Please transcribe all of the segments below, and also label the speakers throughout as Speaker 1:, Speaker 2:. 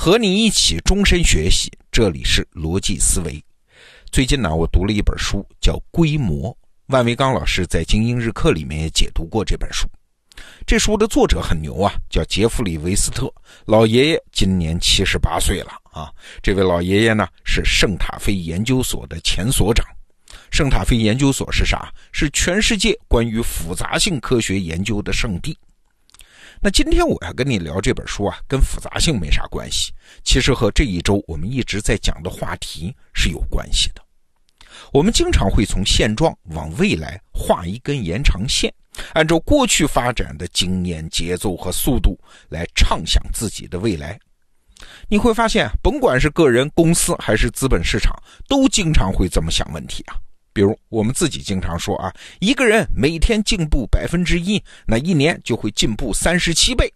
Speaker 1: 和你一起终身学习，这里是逻辑思维。最近呢，我读了一本书，叫《规模》。万维刚老师在精英日课里面也解读过这本书。这书的作者很牛啊，叫杰弗里·维斯特。老爷爷今年七十八岁了啊。这位老爷爷呢，是圣塔菲研究所的前所长。圣塔菲研究所是啥？是全世界关于复杂性科学研究的圣地。那今天我要跟你聊这本书啊，跟复杂性没啥关系，其实和这一周我们一直在讲的话题是有关系的。我们经常会从现状往未来画一根延长线，按照过去发展的经验、节奏和速度来畅想自己的未来。你会发现，甭管是个人、公司还是资本市场，都经常会这么想问题啊。比如我们自己经常说啊，一个人每天进步百分之一，那一年就会进步三十七倍。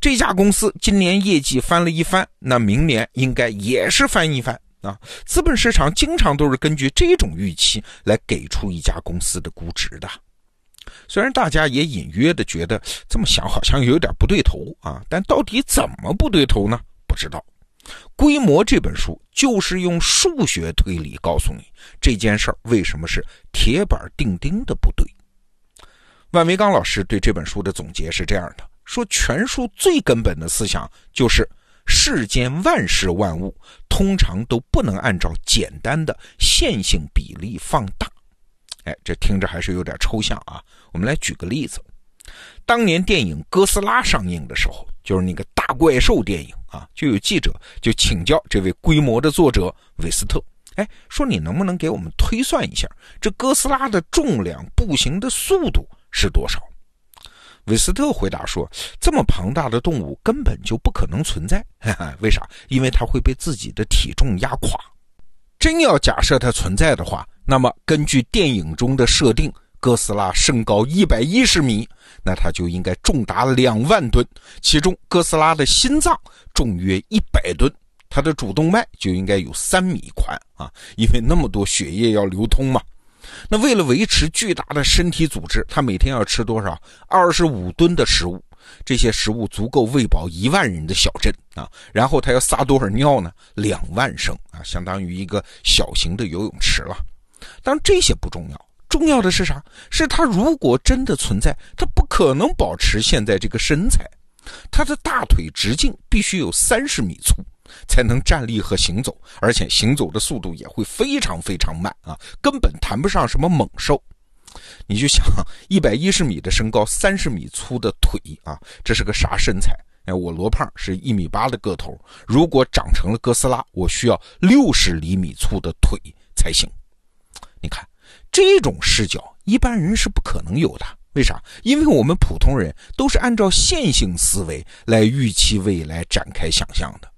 Speaker 1: 这家公司今年业绩翻了一番，那明年应该也是翻一番啊。资本市场经常都是根据这种预期来给出一家公司的估值的。虽然大家也隐约的觉得这么想好像有点不对头啊，但到底怎么不对头呢？不知道。规模这本书就是用数学推理告诉你这件事儿为什么是铁板钉钉的不对。万维刚老师对这本书的总结是这样的：说全书最根本的思想就是世间万事万物通常都不能按照简单的线性比例放大。哎，这听着还是有点抽象啊。我们来举个例子，当年电影《哥斯拉》上映的时候。就是那个大怪兽电影啊，就有记者就请教这位规模的作者韦斯特，哎，说你能不能给我们推算一下这哥斯拉的重量、步行的速度是多少？韦斯特回答说，这么庞大的动物根本就不可能存在，为啥？因为它会被自己的体重压垮。真要假设它存在的话，那么根据电影中的设定。哥斯拉身高一百一十米，那它就应该重达两万吨。其中，哥斯拉的心脏重约一百吨，它的主动脉就应该有三米宽啊，因为那么多血液要流通嘛。那为了维持巨大的身体组织，它每天要吃多少？二十五吨的食物，这些食物足够喂饱一万人的小镇啊。然后它要撒多少尿呢？两万升啊，相当于一个小型的游泳池了。当然，这些不重要。重要的是啥？是他如果真的存在，他不可能保持现在这个身材。他的大腿直径必须有三十米粗，才能站立和行走，而且行走的速度也会非常非常慢啊，根本谈不上什么猛兽。你就想，一百一十米的身高，三十米粗的腿啊，这是个啥身材？哎，我罗胖是一米八的个头，如果长成了哥斯拉，我需要六十厘米粗的腿才行。你看。这种视角一般人是不可能有的，为啥？因为我们普通人都是按照线性思维来预期未来、展开想象的。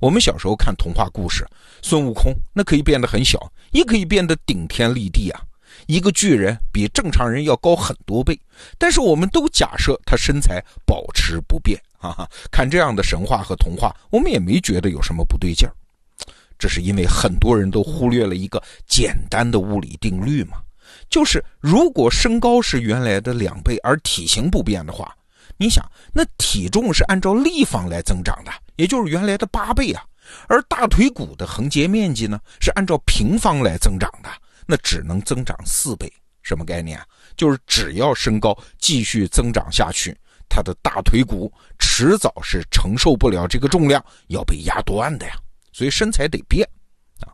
Speaker 1: 我们小时候看童话故事，孙悟空那可以变得很小，也可以变得顶天立地啊。一个巨人比正常人要高很多倍，但是我们都假设他身材保持不变啊。看这样的神话和童话，我们也没觉得有什么不对劲儿。这是因为很多人都忽略了一个简单的物理定律嘛，就是如果身高是原来的两倍，而体型不变的话，你想，那体重是按照立方来增长的，也就是原来的八倍啊。而大腿骨的横截面积呢，是按照平方来增长的，那只能增长四倍。什么概念啊？就是只要身高继续增长下去，他的大腿骨迟早是承受不了这个重量，要被压断的呀。所以身材得变啊！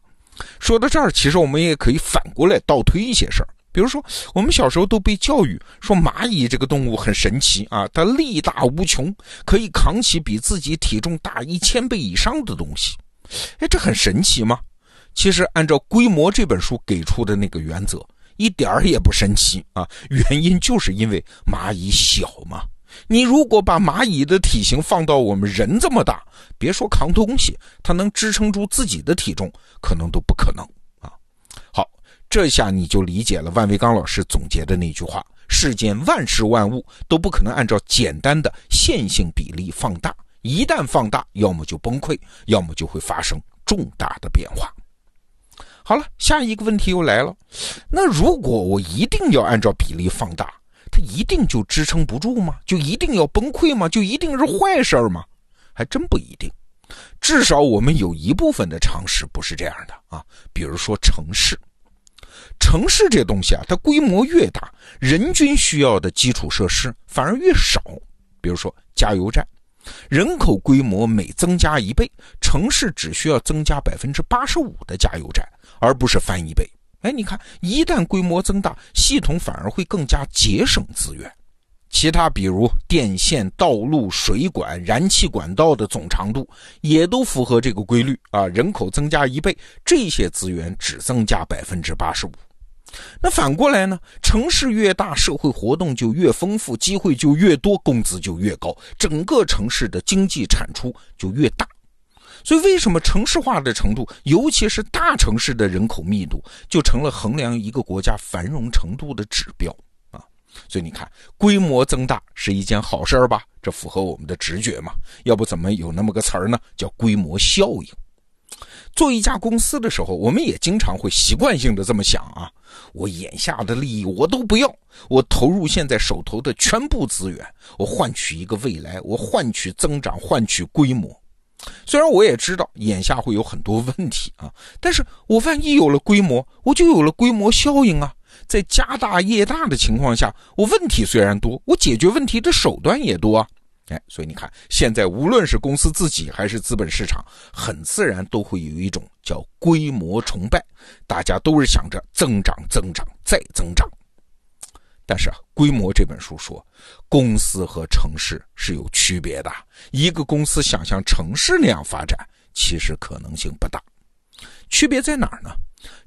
Speaker 1: 说到这儿，其实我们也可以反过来倒推一些事儿。比如说，我们小时候都被教育说蚂蚁这个动物很神奇啊，它力大无穷，可以扛起比自己体重大一千倍以上的东西。哎，这很神奇吗？其实按照《规模》这本书给出的那个原则，一点儿也不神奇啊！原因就是因为蚂蚁小嘛。你如果把蚂蚁的体型放到我们人这么大，别说扛东西，它能支撑住自己的体重，可能都不可能啊。好，这下你就理解了万维刚老师总结的那句话：世间万事万物都不可能按照简单的线性比例放大，一旦放大，要么就崩溃，要么就会发生重大的变化。好了，下一个问题又来了，那如果我一定要按照比例放大？它一定就支撑不住吗？就一定要崩溃吗？就一定是坏事吗？还真不一定。至少我们有一部分的常识不是这样的啊。比如说城市，城市这东西啊，它规模越大，人均需要的基础设施反而越少。比如说加油站，人口规模每增加一倍，城市只需要增加百分之八十五的加油站，而不是翻一倍。哎，你看，一旦规模增大，系统反而会更加节省资源。其他比如电线、道路、水管、燃气管道的总长度，也都符合这个规律啊。人口增加一倍，这些资源只增加百分之八十五。那反过来呢？城市越大，社会活动就越丰富，机会就越多，工资就越高，整个城市的经济产出就越大。所以，为什么城市化的程度，尤其是大城市的人口密度，就成了衡量一个国家繁荣程度的指标啊？所以你看，规模增大是一件好事儿吧？这符合我们的直觉嘛？要不怎么有那么个词儿呢？叫规模效应。做一家公司的时候，我们也经常会习惯性的这么想啊：我眼下的利益我都不要，我投入现在手头的全部资源，我换取一个未来，我换取增长，换取规模。虽然我也知道眼下会有很多问题啊，但是我万一有了规模，我就有了规模效应啊。在家大业大的情况下，我问题虽然多，我解决问题的手段也多啊。哎，所以你看，现在无论是公司自己还是资本市场，很自然都会有一种叫规模崇拜，大家都是想着增长、增长再增长。但是啊，《规模》这本书说，公司和城市是有区别的。一个公司想像城市那样发展，其实可能性不大。区别在哪儿呢？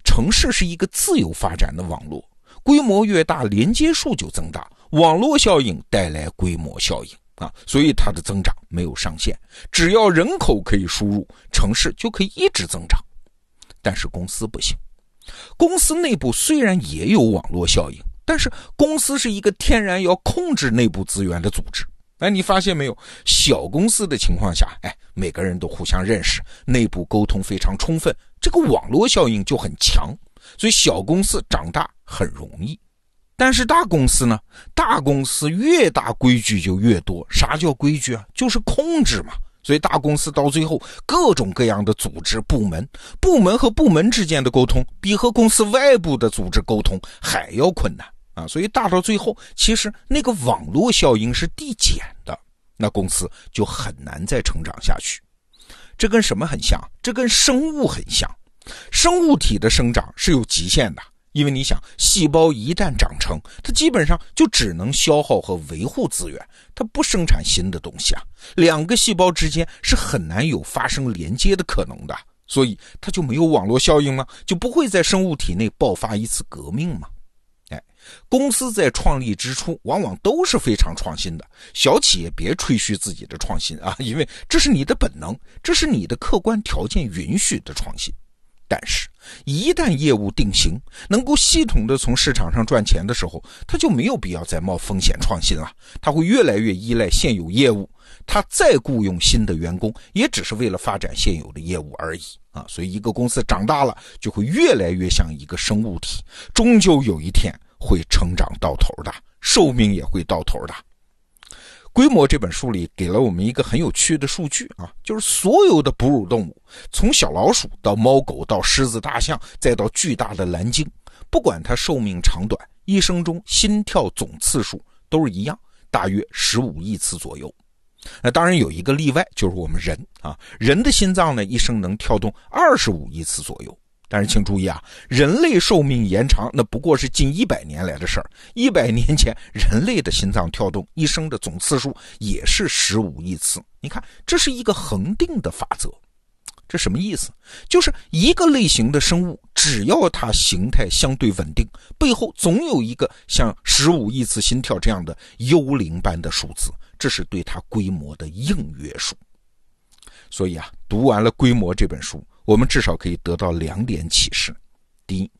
Speaker 1: 城市是一个自由发展的网络，规模越大，连接数就增大，网络效应带来规模效应啊，所以它的增长没有上限。只要人口可以输入，城市就可以一直增长。但是公司不行，公司内部虽然也有网络效应。但是公司是一个天然要控制内部资源的组织，哎，你发现没有？小公司的情况下，哎，每个人都互相认识，内部沟通非常充分，这个网络效应就很强，所以小公司长大很容易。但是大公司呢？大公司越大规矩就越多。啥叫规矩啊？就是控制嘛。所以大公司到最后，各种各样的组织部门，部门和部门之间的沟通，比和公司外部的组织沟通还要困难。啊，所以大到最后，其实那个网络效应是递减的，那公司就很难再成长下去。这跟什么很像？这跟生物很像。生物体的生长是有极限的，因为你想，细胞一旦长成，它基本上就只能消耗和维护资源，它不生产新的东西啊。两个细胞之间是很难有发生连接的可能的，所以它就没有网络效应吗？就不会在生物体内爆发一次革命吗？公司在创立之初，往往都是非常创新的。小企业别吹嘘自己的创新啊，因为这是你的本能，这是你的客观条件允许的创新。但是，一旦业务定型，能够系统的从市场上赚钱的时候，他就没有必要再冒风险创新了。他会越来越依赖现有业务，他再雇佣新的员工，也只是为了发展现有的业务而已啊。所以，一个公司长大了，就会越来越像一个生物体，终究有一天。会成长到头的，寿命也会到头的。规模这本书里给了我们一个很有趣的数据啊，就是所有的哺乳动物，从小老鼠到猫狗到狮子大象，再到巨大的蓝鲸，不管它寿命长短，一生中心跳总次数都是一样，大约十五亿次左右。那当然有一个例外，就是我们人啊，人的心脏呢，一生能跳动二十五亿次左右。但是请注意啊，人类寿命延长那不过是近一百年来的事儿。一百年前，人类的心脏跳动一生的总次数也是十五亿次。你看，这是一个恒定的法则。这什么意思？就是一个类型的生物，只要它形态相对稳定，背后总有一个像十五亿次心跳这样的幽灵般的数字，这是对它规模的硬约束。所以啊，读完了《规模》这本书。我们至少可以得到两点启示：第一，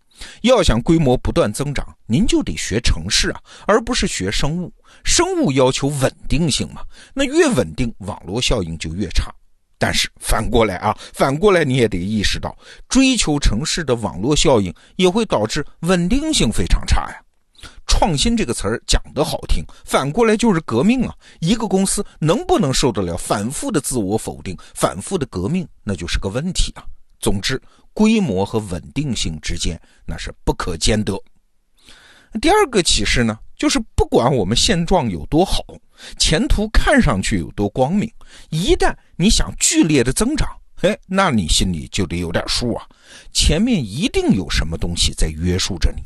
Speaker 1: 要想规模不断增长，您就得学城市啊，而不是学生物。生物要求稳定性嘛，那越稳定，网络效应就越差。但是反过来啊，反过来你也得意识到，追求城市的网络效应也会导致稳定性非常差呀。创新这个词儿讲得好听，反过来就是革命啊！一个公司能不能受得了反复的自我否定、反复的革命，那就是个问题啊。总之，规模和稳定性之间那是不可兼得。第二个启示呢，就是不管我们现状有多好，前途看上去有多光明，一旦你想剧烈的增长，嘿，那你心里就得有点数啊，前面一定有什么东西在约束着你。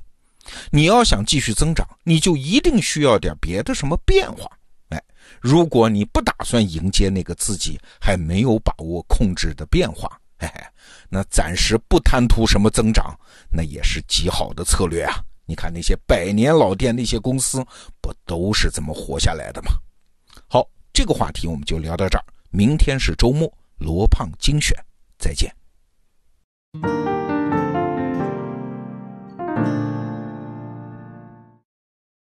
Speaker 1: 你要想继续增长，你就一定需要点别的什么变化。哎，如果你不打算迎接那个自己还没有把握控制的变化，嘿嘿，那暂时不贪图什么增长，那也是极好的策略啊。你看那些百年老店那些公司，不都是这么活下来的吗？好，这个话题我们就聊到这儿。明天是周末，罗胖精选，再见。